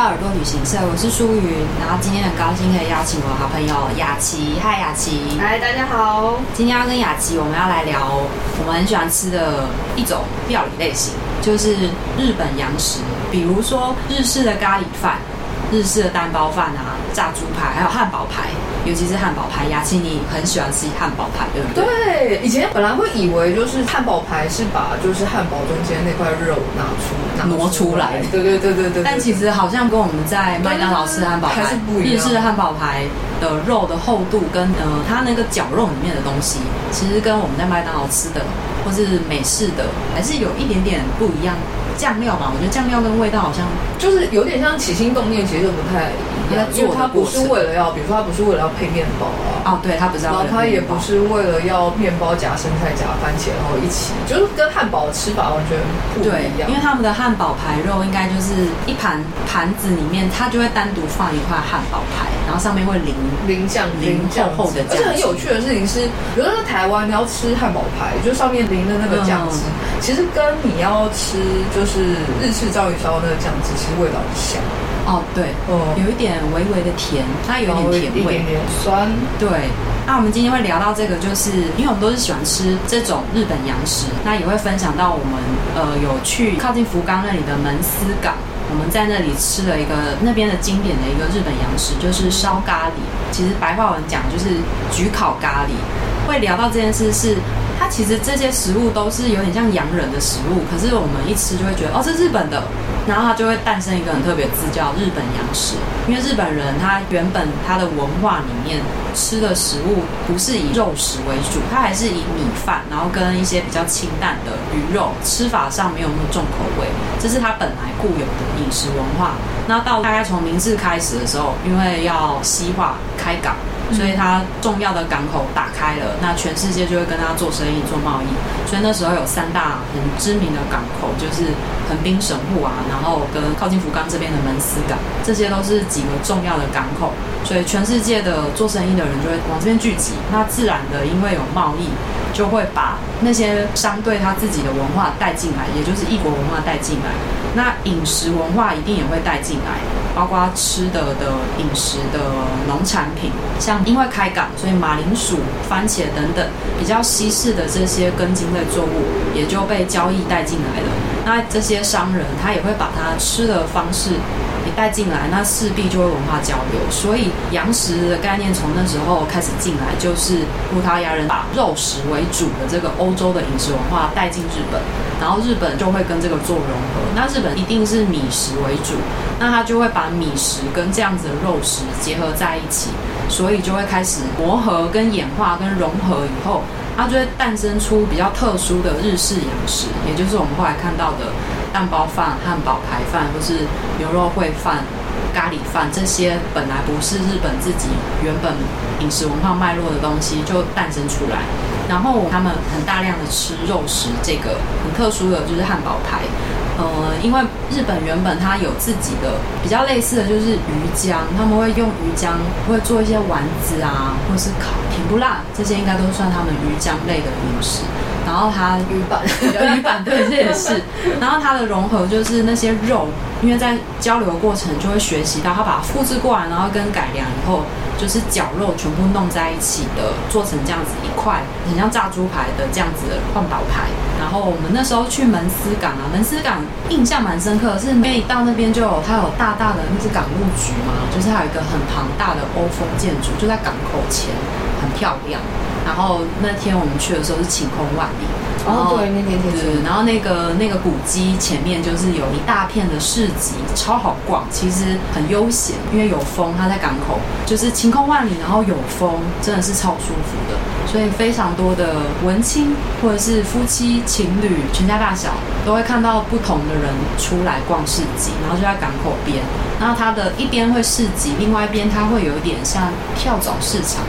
大耳朵旅行社，我是舒云。然后今天很高兴可以邀请我好朋友雅琪，嗨雅琪，嗨大家好。今天要跟雅琪，我们要来聊我们很喜欢吃的一种料理类型，就是日本洋食，比如说日式的咖喱饭、日式的蛋包饭啊、炸猪排，还有汉堡排。尤其是汉堡排，雅琪你很喜欢吃汉堡排，对不对？对，以前本来会以为就是汉堡排是把就是汉堡中间那块肉拿出拿出挪出来，对对对对对，对。但其实好像跟我们在麦当劳吃汉堡排，日式汉堡排的肉的厚度跟呃它那个绞肉里面的东西，其实跟我们在麦当劳吃的或是美式的还是有一点点不一样。酱料嘛，我觉得酱料跟味道好像就是有点像起心动念，其实就不太一样，因为它不是为了要，比如说它不是为了要配面包啊，哦，对，它不是要，然后它也不是为了要面包夹生菜夹番茄，然后一起，就是跟汉堡的吃法完全不一样。因为他们的汉堡排肉应该就是一盘盘子里面，它就会单独放一块汉堡排，然后上面会淋淋酱淋厚厚的酱。而且很有趣的事情是，比如说在台湾你要吃汉堡排，就上面淋的那个酱汁，嗯，其实跟你要吃就是。日式章鱼烧那个酱汁，其实味道很像哦，对，哦，有一点微微的甜，它有一点甜味，一点点酸，对。那我们今天会聊到这个，就是因为我们都是喜欢吃这种日本洋食，那也会分享到我们呃有去靠近福冈那里的门司港，我们在那里吃了一个那边的经典的一个日本洋食，就是烧咖喱。其实白话文讲就是焗烤咖喱。会聊到这件事是。它其实这些食物都是有点像洋人的食物，可是我们一吃就会觉得哦，这日本的，然后它就会诞生一个很特别的字叫日本洋食。因为日本人他原本他的文化里面吃的食物不是以肉食为主，他还是以米饭，然后跟一些比较清淡的鱼肉，吃法上没有那么重口味，这是他本来固有的饮食文化。那到大概从明治开始的时候，因为要西化开港。所以它重要的港口打开了，那全世界就会跟他做生意、做贸易。所以那时候有三大很知名的港口，就是横滨、神户啊，然后跟靠近福冈这边的门司港，这些都是几个重要的港口。所以全世界的做生意的人就会往这边聚集。那自然的，因为有贸易，就会把那些商队他自己的文化带进来，也就是异国文化带进来。那饮食文化一定也会带进来，包括吃的的饮食的农产品，像因为开港，所以马铃薯、番茄等等比较西式的这些根茎类作物也就被交易带进来了。那这些商人他也会把他吃的方式也带进来，那势必就会文化交流。所以洋食的概念从那时候开始进来，就是葡萄牙人把肉食为主的这个欧洲的饮食文化带进日本，然后日本就会跟这个做融合。那日本一定是米食为主，那他就会把米食跟这样子的肉食结合在一起，所以就会开始磨合、跟演化、跟融合以后，它就会诞生出比较特殊的日式洋食，也就是我们后来看到的蛋包饭、汉堡排饭，或是牛肉烩饭、咖喱饭这些本来不是日本自己原本饮食文化脉络的东西，就诞生出来。然后他们很大量的吃肉食，这个很特殊的就是汉堡排。呃，因为日本原本它有自己的比较类似的就是鱼浆，他们会用鱼浆会做一些丸子啊，或是烤甜不辣，这些应该都算他们鱼浆类的饮食。然后它 鱼板，鱼板对，这也是。然后它的融合就是那些肉，因为在交流过程就会学习到，它把它复制过来，然后跟改良以后，就是绞肉全部弄在一起的，做成这样子一块，很像炸猪排的这样子的汉堡排。然后我们那时候去门司港啊，门司港印象蛮深刻的，是每到那边就有它有大大的那是港务局嘛，就是它有一个很庞大的欧风建筑，就在港口前，很漂亮。然后那天我们去的时候是晴空万里，哦对，那天天对，然后那个那个古迹前面就是有一大片的市集，超好逛，其实很悠闲，因为有风，它在港口，就是晴空万里，然后有风，真的是超舒服的，所以非常多的文青或者是夫妻情侣，全家大小都会看到不同的人出来逛市集，然后就在港口边，然后它的一边会市集，另外一边它会有一点像跳蚤市场。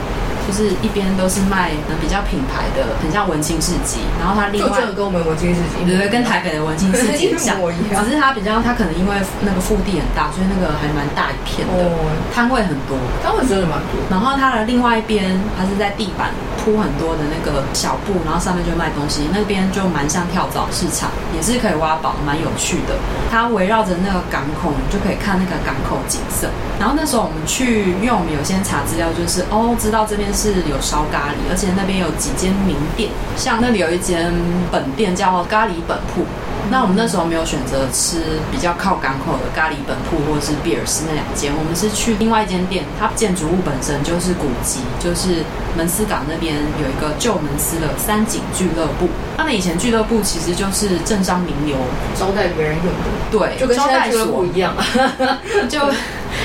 就是一边都是卖比较品牌的，很像文青市集，然后它另外就跟我们文青市集，对对，跟台北的文青市集像，只是它比较，它可能因为那个腹地很大，所以那个还蛮大一片的，摊位很多，摊位真的蛮多。然后它的另外一边，它是在地板铺很多的那个小布，然后上面就卖东西，那边就蛮像跳蚤市场，也是可以挖宝，蛮有趣的。它围绕着那个港口，你就可以看那个港口景色。然后那时候我们去，因为我们有先查资料，就是哦，知道这边是有烧咖喱，而且那边有几间名店，像那里有一间本店叫咖喱本铺。那我们那时候没有选择吃比较靠港口的咖喱本铺或者是比尔斯那两间，我们是去另外一间店，它建筑物本身就是古迹，就是门司港那边有一个旧门司的三井俱乐部。他们以前俱乐部其实就是政商名流招待别人用的，对，就跟现在俱乐部一样，就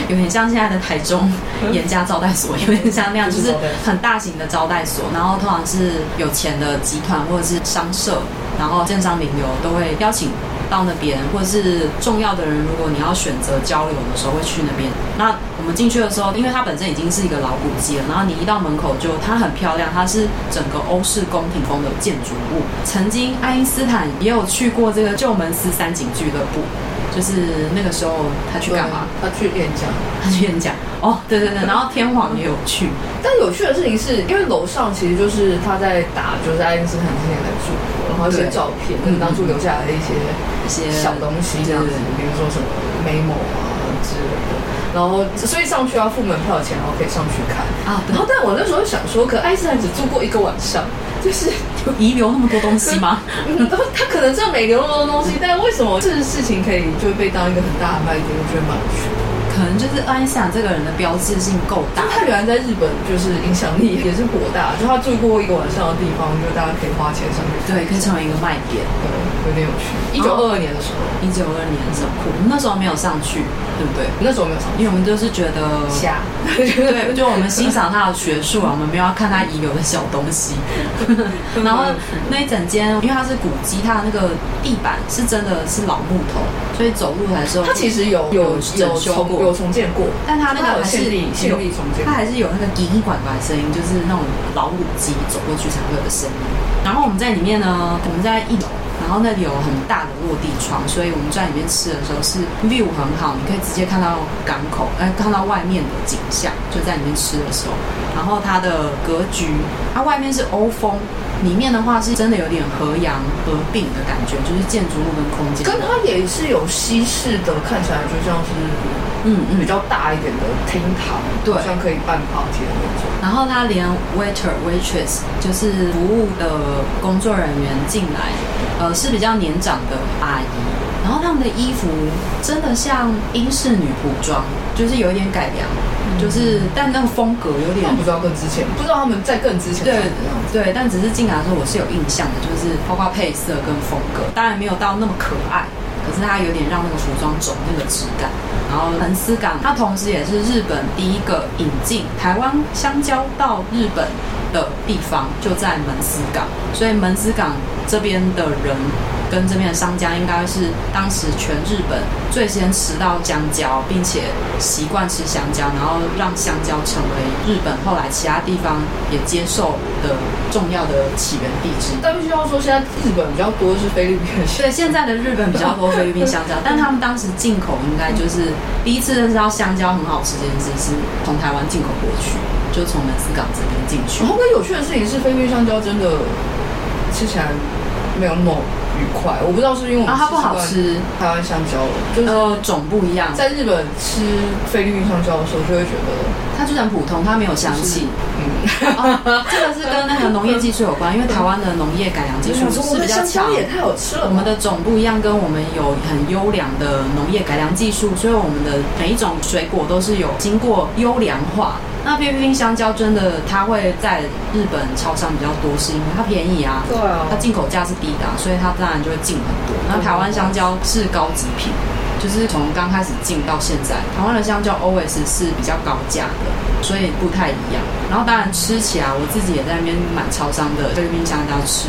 有点像现在的台中 严家招待所，有点像那样，就是很大型的招待所，然后通常是有钱的集团或者是商社。然后政商名流都会邀请到那边，或者是重要的人，如果你要选择交流的时候，会去那边。那我们进去的时候，因为它本身已经是一个老古迹了，然后你一到门口就它很漂亮，它是整个欧式宫廷风的建筑物。曾经爱因斯坦也有去过这个旧门斯三井俱乐部。就是那个时候，他去干嘛？他去演讲，他去演讲。哦，对对对，然后天皇也有去。但有趣的事情是，因为楼上其实就是他在打，就是爱因斯坦之前的著作，然后一些照片，跟当初留下来的一些一些小东西这样子，比如说什么 memo 啊之类的。然后所以上去要付门票钱，然后可以上去看啊。然后但我那时候想说，可爱因斯坦只住过一个晚上。就是遗留那么多东西吗？他可能真的没留那么多东西，但为什么这个事情可以就被当一个很大的卖点？我觉得蛮有趣。可能就是爱因斯坦这个人的标志性够大，他原来在日本就是影响力也是颇大。就他住过一个晚上的地方，就大家可以花钱上去，对，可以成为一个卖点，对，有点有趣。一九二二年的时候，一九二二年的时候，我们那时候没有上去，对不对？那时候没有上去，因为我们就是觉得瞎，对，就我们欣赏他的学术啊，我们没有要看他遗留的小东西。然后那一整间，因为它是古迹，它的那个地板是真的是老木头，所以走路来说，它其实有有整修过。有重建过，但它那个还是有，重建，它还是有那个嘤嘤拐拐的声音，就是那种老母鸡走过去才会有的声音。然后我们在里面呢，我们在一楼，然后那里有很大的落地窗，所以我们在里面吃的时候是 view 很好，你可以直接看到港口，哎，看到外面的景象，就在里面吃的时候。然后它的格局，它外面是欧风。里面的话是真的有点和洋合并的感觉，就是建筑物跟空间，跟它也是有西式的，看起来就像是嗯嗯。比较大一点的厅堂，对，像可以办 party 的那种。然后他连 waiter waitress 就是服务的工作人员进来，呃是比较年长的阿姨，然后他们的衣服真的像英式女仆装，就是有一点改良。就是，但那个风格有点不知道更之前，不知道他们在更之前对对，但只是进来的时候我是有印象的，就是包括配色跟风格，当然没有到那么可爱，可是它有点让那个服装走那个质感。然后门司港，它同时也是日本第一个引进台湾香蕉到日本的地方，就在门司港，所以门司港这边的人。跟这边的商家应该是当时全日本最先吃到香蕉，并且习惯吃香蕉，然后让香蕉成为日本后来其他地方也接受的重要的起源地之一。但必须要说，现在日本比较多是菲律宾。对，现在的日本比较多菲律宾香蕉，但他们当时进口应该就是第一次认识到香蕉很好吃这件事，是从台湾进口过去，就从门司港这边进去。然后更有趣的事情是，菲律宾香蕉真的吃起来没有那么。愉快，我不知道是因为我们它不好吃台湾香蕉，就是呃种不一样。在日本吃菲律宾香蕉的时候，就会觉得它就很普通，它没有香气。嗯，这个是跟那个农业技术有关，因为台湾的农业改良技术是比较强。也太好吃了。我们的种不一样，跟我们有很优良的农业改良技术，所以我们的每一种水果都是有经过优良化。那菲律宾香蕉真的，它会在日本超商比较多，是因为它便宜啊。对啊。它进口价是低的，所以它当然就会进很多。那台湾香蕉是高级品，就是从刚开始进到现在，台湾的香蕉 always 是比较高价的，所以不太一样。然后当然吃起来，我自己也在那边买超商的菲律宾香蕉吃，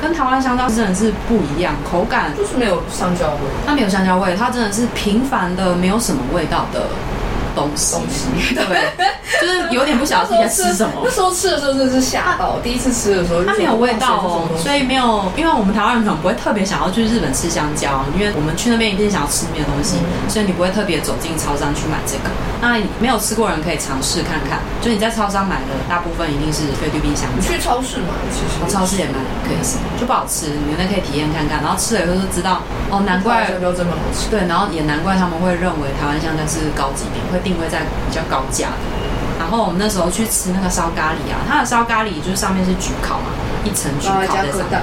跟台湾香蕉真的是不一样，口感就是没有香蕉味，它没有香蕉味，它真的是平凡的没有什么味道的。东东西，东西对，就是有点不晓得自己在吃什么。那时候吃的时候真的是吓到，第一次吃的时候，它没有味道哦，所以没有，因为我们台湾人可能不会特别想要去日本吃香蕉，因为我们去那边一定想要吃那边的东西，所以你不会特别走进超商去买这个。那没有吃过人可以尝试看看，就你在超商买的大部分一定是菲律宾香蕉。你去超市买，其实超市也买可以吃，就不好吃，你们可以体验看看，然后吃了以后就知道哦，难怪香蕉这么好吃。对，然后也难怪他们会认为台湾香蕉是高级品，会定位在比较高价的。然后我们那时候去吃那个烧咖喱啊，它的烧咖喱就是上面是焗烤嘛，一层焗烤在上面。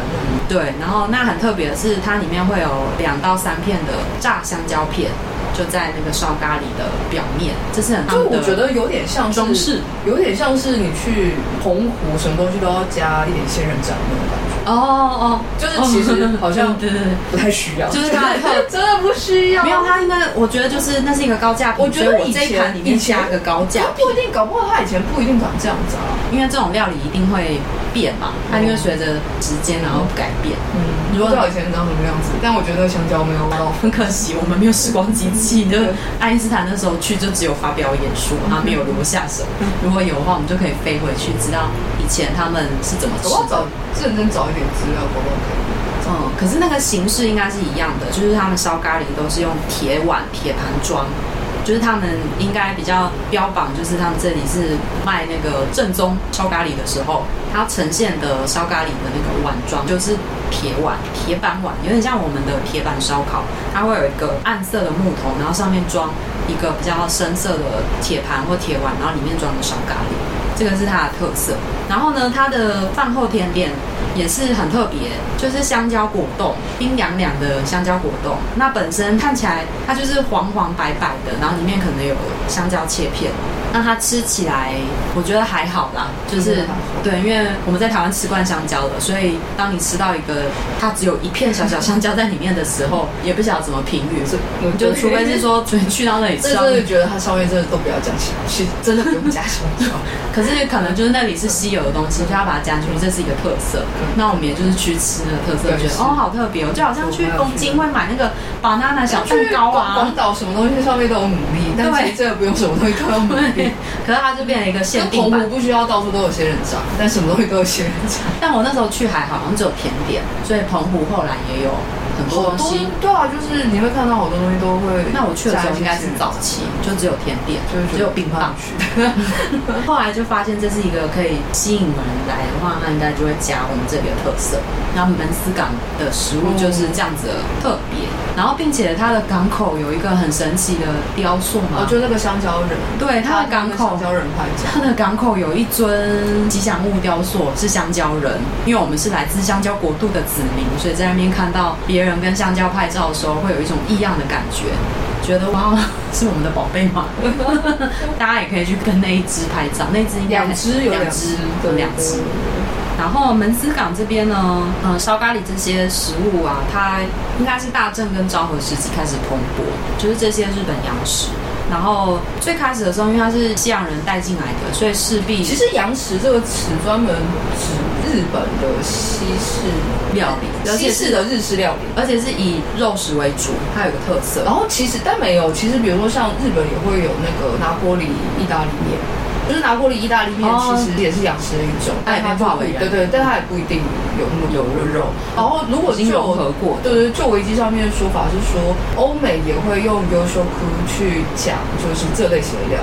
对，然后那很特别的是，它里面会有两到三片的炸香蕉片，就在那个烧咖喱的表面，这是很。就我觉得有点像中式，有点像是你去澎湖，什么东西都要加一点仙人掌那种感觉。哦哦，就是其实好像 对对对，不太需要，就是他 真的不需要。没有，他应该我觉得就是那是一个高价品，我觉得我这一盘里面加个高价，不一定，搞不好他以前不一定长这样子啊。因为这种料理一定会变嘛，它因为随着时间然后改变。嗯，如果知道以前长什么样子，但我觉得香蕉没有到，很可惜我们没有时光机器。就爱因斯坦那时候去就只有发表演说，他没有留下什么。如果有的话，我们就可以飞回去，知道以前他们是怎么吃的。认真找一点资料，包包可以。嗯，可是那个形式应该是一样的，就是他们烧咖喱都是用铁碗、铁盘装，就是他们应该比较标榜，就是他们这里是卖那个正宗烧咖喱的时候，它呈现的烧咖喱的那个碗装就是铁碗、铁板碗，有点像我们的铁板烧烤，它会有一个暗色的木头，然后上面装一个比较深色的铁盘或铁碗，然后里面装的烧咖喱。这个是它的特色，然后呢，它的饭后甜点也是很特别，就是香蕉果冻，冰凉凉的香蕉果冻。那本身看起来它就是黄黄白白的，然后里面可能有香蕉切片。那它吃起来，我觉得还好啦，就是对，因为我们在台湾吃惯香蕉了，所以当你吃到一个它只有一片小小香蕉在里面的时候，也不晓得怎么评语，就除非是说去到那里吃到，真的觉得它上面真的都不要加香蕉，真的不用加香蕉。可是可能就是那里是稀有的东西，就要把它加进去，这是一个特色。那我们也就是去吃了特色，觉得哦好特别哦，就好像去东京会买那个 banana 小蛋糕啊，广岛什么东西上面都有牡蛎，但其实这个不用什么东西都有牡蛎。可是它就变成一个限定版，不需要到处都有仙人掌，但什么东西都有仙人掌。但我那时候去还好，好像只有甜点，所以澎湖后来也有很多东西。对啊，就是你会看到好多东西都会。那我去的时候应该是早期，就只有甜点，就是只有冰棒去。后来就发现这是一个可以吸引人来的话，那应该就会加我们这里的特色。然后门斯港的食物就是这样子的特别，然后并且它的港口有一个很神奇的雕塑嘛，就那个香蕉人。对，它的港口，香蕉人拍照。它的港口有一尊吉祥物雕塑，是香蕉人。因为我们是来自香蕉国度的子民，所以在那边看到别人跟香蕉拍照的时候，会有一种异样的感觉，觉得哇，是我们的宝贝吗？大家也可以去跟那一只拍照，那只两只有两只，有两只。然后门司港这边呢，嗯，烧咖喱这些食物啊，它应该是大正跟昭和时期开始蓬勃，就是这些日本洋食。然后最开始的时候，因为它是西洋人带进来的，所以势必其实洋食这个词专门指日本的西式料理，西式的日式料理，而且是以肉食为主，它有个特色。然后其实但没有，其实比如说像日本也会有那个拿坡里意大利面。就是拿破里意大利面，其实也是洋食的一种，它也变化为对对，但它也不一定有那么多肉。然后如果就融合过，对对，就维基上面的说法是说，欧美也会用优秀库就是这类型的料。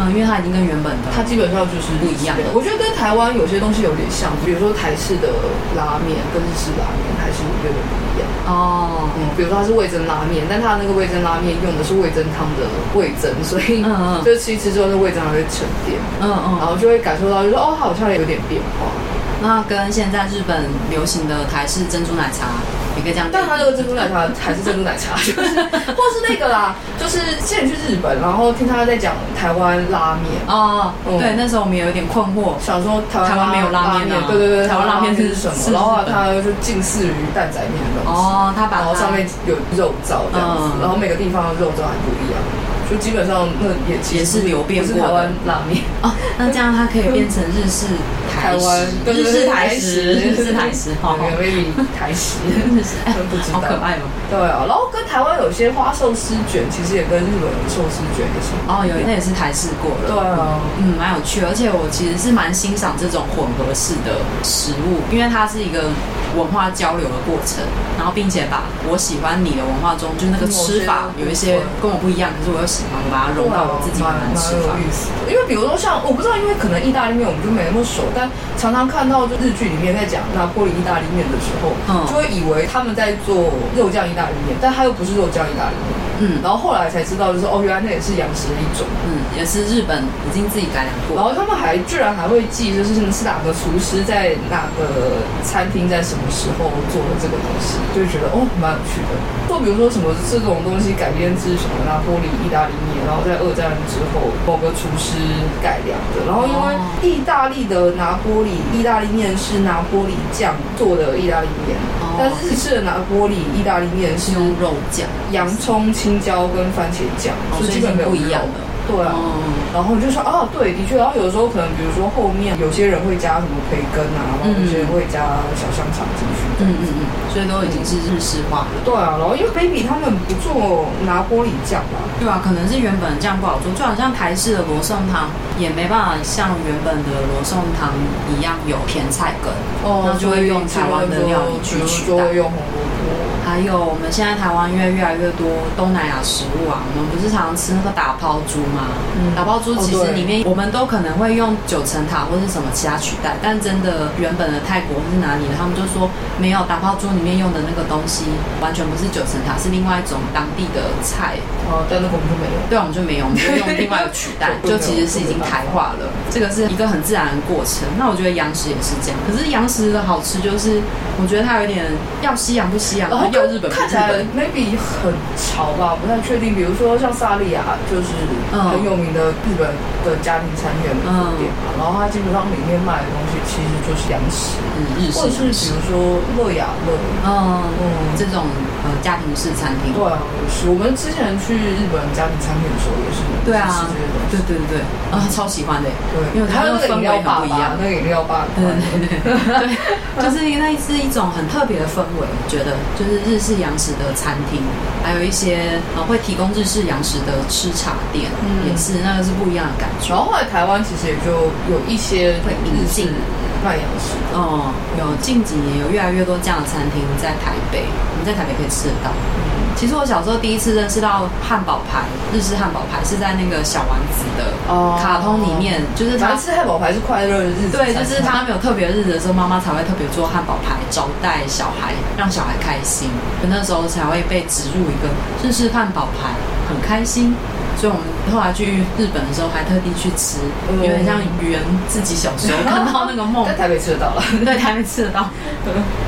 嗯，因为它已经跟原本的，它基本上就是不一样的。我觉得跟台湾有些东西有点像，比如说台式的拉面跟日式拉面还是有点不一样。哦，嗯，比如说它是味增拉面，但它那个味增拉面用的是味增汤的味增，所以嗯嗯，就吃一吃之后，那味增还会沉淀。嗯嗯，然后就会感受到，就是说哦，它好像有点变化。那跟现在日本流行的台式珍珠奶茶。但它这个珍珠奶茶还是珍珠奶茶，就是或是那个啦，就是之前去日本，然后听他在讲台湾拉面哦，对，那时候我们也有点困惑，想说台湾没有拉面，对对对，台湾拉面是什么？然后他就近似于蛋仔面的东西，哦，他把然后上面有肉燥这样子，然后每个地方的肉燥还不一样。就基本上那也也是流变过台湾拉面哦。那这样它可以变成日式台湾，日式台食，日式台食，好，maybe 台食，哎，不知道，好可爱嘛。对啊，然后跟台湾有些花寿司卷，其实也跟日本寿司卷也是。哦，有，那也是台式过的。对啊，嗯，蛮有趣，而且我其实是蛮欣赏这种混合式的食物，因为它是一个文化交流的过程，然后并且把我喜欢你的文化中，就是那个吃法有一些跟我不一样，可是我又喜欢，我把它融到我自己的吃法。因为比如说像我不知道，因为可能意大利面我们就没那么熟，但常常看到就日剧里面在讲拿破仑意大利面的时候，嗯，就会以为他们在做肉酱意大利面，但它又不是肉酱意大利面。嗯，然后后来才知道，就是哦，原来那也是洋食的一种。嗯，也是日本已经自己改良过。然后他们还居然还会记，就是是哪个厨师在哪个餐厅在什么时候做的这个东西，就觉得哦，蛮有趣的。就比如说什么这种东西改编自什么拿破里意大利面，然后在二战之后某个厨师改良的。然后因为意大利的拿破里意大利面是拿坡里酱做的意大利面，哦、但是日式的拿坡里意大利面是用肉酱、洋葱。青椒跟番茄酱，是基本没有不一样的。对啊，然后就说啊，对，的确。然后有的时候可能，比如说后面有些人会加什么培根啊，然后有些人会加小香肠进去。嗯嗯嗯，所以都已经是日式化了。对啊，然后因为 baby 他们不做拿玻璃酱吧？对啊，可能是原本的酱不好做，就好像台式的罗宋汤也没办法像原本的罗宋汤一样有甜菜根，哦，那就会用台湾的料理去取代。还有我们现在台湾因为越来越多东南亚食物啊，我们不是常常吃那个打抛猪吗？嗯，打抛猪其实里面我们都可能会用九层塔或是什么其他取代，但真的原本的泰国或是哪里的，他们就说没有打抛猪里面用的那个东西完全不是九层塔，是另外一种当地的菜。哦，但那个我们就没有。对，我们就没有，我们就用另外一个取代，就其实是已经台化了。这个是一个很自然的过程。那我觉得洋食也是这样，可是洋食的好吃就是我觉得它有点要西洋不西洋。又日本看起来 maybe 很潮吧，不太确定。比如说像萨莉亚，就是很有名的日本的家庭餐厅的店嘛。然后它基本上里面卖的东西其实就是洋食，嗯，日式。或者是比如说乐雅乐，嗯嗯，这种呃家庭式餐厅。对啊，是。我们之前去日本家庭餐厅的时候也是，对啊，对对对对，啊，超喜欢的，对，因为它那个饮料很不一样，那个饮料吧，对对对对，就是因为是一种很特别的氛围，我觉得就是。日式洋食的餐厅，还有一些呃会提供日式洋食的吃茶店，嗯、也是那个是不一样的感觉。然后后来台湾其实也就有一些会引哦，有近几年有越来越多这样的餐厅在台北，我们在台北可以吃得到。嗯其实我小时候第一次认识到汉堡排，日式汉堡排是在那个小丸子的卡通里面，哦、就是他吃汉堡排是快乐的日子，对，就是他没有特别日子的时候，妈妈才会特别做汉堡排招待小孩，让小孩开心，那时候才会被植入一个日式汉堡排，很开心。所以我们后来去日本的时候，还特地去吃，有点像圆自己小时候看到那个梦。在台北吃得到了，对，台北吃得到。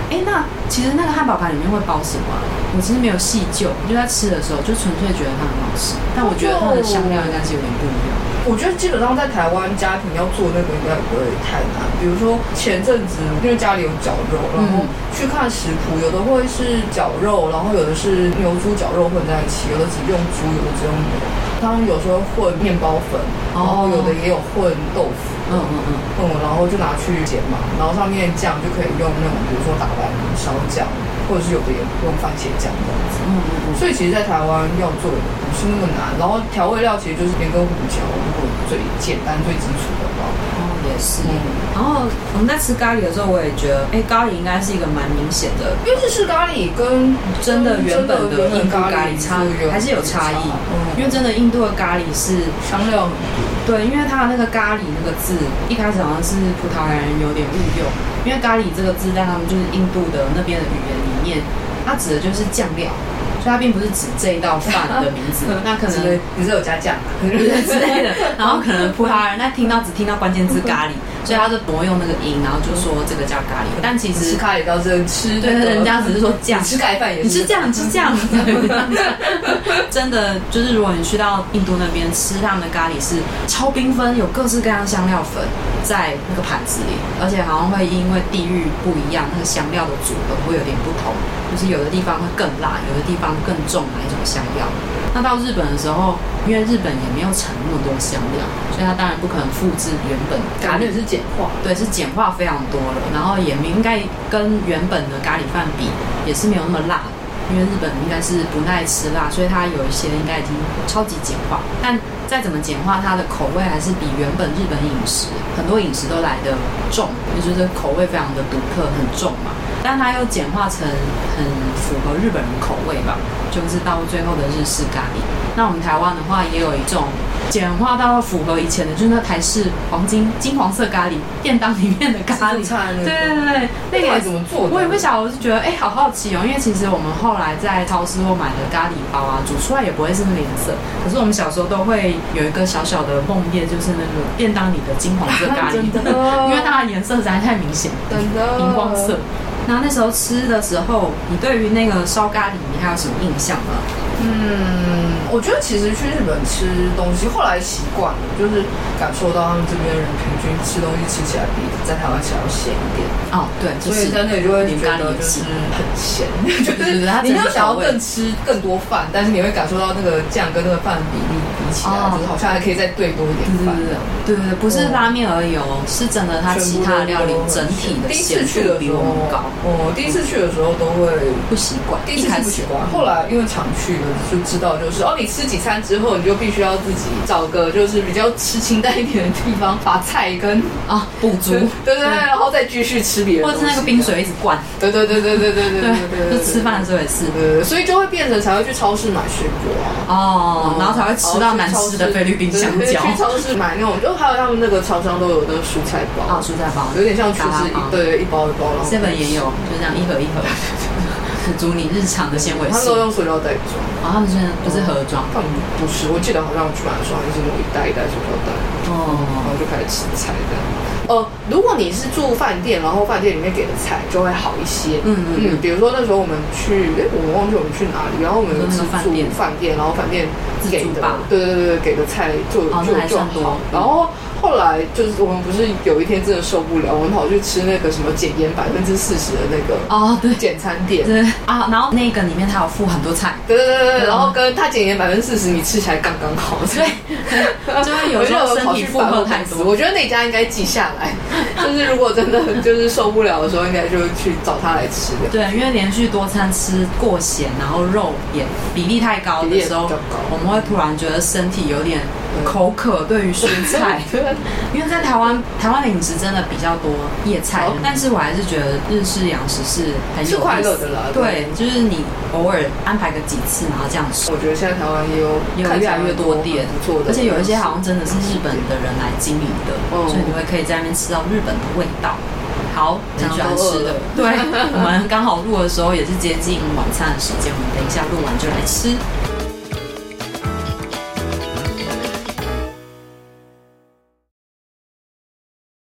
哎，那其实那个汉堡排里面会包什么？我其实没有细究，就在吃的时候就纯粹觉得它很好吃。但我觉得它的香料应该是有点不一样。我觉得基本上在台湾家庭要做那个应该不会太难。比如说前阵子因为家里有绞肉，然后去看食谱，有的会是绞肉，然后有的是牛猪绞肉混在一起，有的只用猪，有的只用牛。他们有时候混面包粉，然后有的也有混豆腐，嗯嗯嗯，嗯，然后就拿去煎嘛，然后上面酱就可以用那种比如说打白烧酱，或者是有的也用番茄酱这样子，嗯嗯嗯。所以其实，在台湾要做的不是那么难，然后调味料其实就是盐跟胡椒，如果最简单最基础的话。也是，然后我们在吃咖喱的时候，我也觉得，哎，咖喱应该是一个蛮明显的，因为日式咖喱跟真的原本的印度咖喱差还是有差异。因为真的印度的咖喱是香料对，因为它的那个咖喱那个字一开始好像是葡萄牙人有点误用，因为咖喱这个字在他们就是印度的那边的语言里面，它指的就是酱料。它并不是指这一道饭的名字，那可能你是有加酱 之类的，然后可能葡萄牙人那听到只听到关键字咖喱，所以他就挪用那个音，然后就说这个叫咖喱。但其实吃咖喱倒是吃，对，人家只是说酱，吃盖饭也是，你吃酱，吃酱，真的就是，如果你去到印度那边吃他们的咖喱，是超缤纷，有各式各样香料粉在那个盘子里，而且好像会因为地域不一样，那个香料的组合会有点不同，就是有的地方会更辣，有的地方更重哪一种香料。那到日本的时候，因为日本也没有产那么多香料，所以它当然不可能复制原本咖喱，也是简化，对，是简化非常多了，然后也应该跟原本的咖喱饭比，也是没有那么辣。因为日本应该是不耐吃辣，所以它有一些应该已经超级简化。但再怎么简化，它的口味还是比原本日本饮食很多饮食都来得重，就觉得口味非常的独特，很重嘛。但它又简化成很符合日本人口味吧，就是到最后的日式咖喱。那我们台湾的话，也有一种。简化到符合以前的，就是那台式黄金金黄色咖喱便当里面的咖喱菜，对对对，那个怎么做？我也不晓得，我是觉得哎、欸，好好奇哦，因为其实我们后来在超市或买的咖喱包啊，煮出来也不会是那个颜色。可是我们小时候都会有一个小小的梦魇，就是那个便当里的金黄色咖喱，因为它的颜色实在太明显，荧光色。那那时候吃的时候，你对于那个烧咖喱，你还有什么印象吗？嗯，我觉得其实去日本吃东西，后来习惯了，就是感受到他们这边人平均吃东西吃起来比在台湾吃要咸一点。哦，对，所以在那里就会觉得就是很咸，就是 你没有想要更吃更多饭，但是你会感受到那个酱跟那个饭比例。起来就是好像还可以再兑多一点饭，对对对，不是拉面而已哦，是真的，它其他的料理整体的咸度比我们高。哦，第一次去的时候都会不习惯，第一次不习惯，后来因为常去了就知道，就是哦，你吃几餐之后，你就必须要自己找个就是比较吃清淡一点的地方，把菜跟 啊补足，对对对，然后再继续吃别的，或者是那个冰水一直灌，对对对对对对对对，就吃饭的时候也是，对对，所以就会变成才会去超市买水果啊，哦，然后才会吃到难吃的菲律宾香蕉。去超市买那种，就还有他们那个超商都有那个蔬菜包啊，蔬菜包有点像厨师一对一包一包。seven 也有，就这样一盒一盒，满足你日常的纤维。他们都用塑料袋装啊，他们是不是盒装？他们不是，我记得好像我去买的时候就是那种一袋一袋塑料袋哦，然后就开始吃菜这样。呃，如果你是住饭店，然后饭店里面给的菜就会好一些。嗯嗯嗯，比如说那时候我们去，哎，我们忘记我们去哪里，然后我们是住饭店，然后饭店给的，对对对对，给的菜就就就好，然后。后来就是我们不是有一天真的受不了，我们跑去吃那个什么减盐百分之四十的那个哦，对，简餐店。对。啊，然后那个里面它有附很多菜，对对对对，然后跟它减盐百分之四十，你吃起来刚刚好，对，就是有时候身体负荷太多，我觉得那家应该记下来，就是如果真的就是受不了的时候，应该就去找他来吃的。对，因为连续多餐吃过咸，然后肉也比例太高的时候，我们会突然觉得身体有点口渴，对于蔬菜。因为在台湾，台湾的饮食真的比较多叶菜，但是我还是觉得日式洋食是很有快乐的啦。对，就是你偶尔安排个几次，然后这样吃。我觉得现在台湾也有也有越来越多店，不错的，而且有一些好像真的是日本的人来经营的，所以你会可以在那边吃到日本的味道。好，很喜欢吃的。对，我们刚好录的时候也是接近晚餐的时间，我们等一下录完就来吃。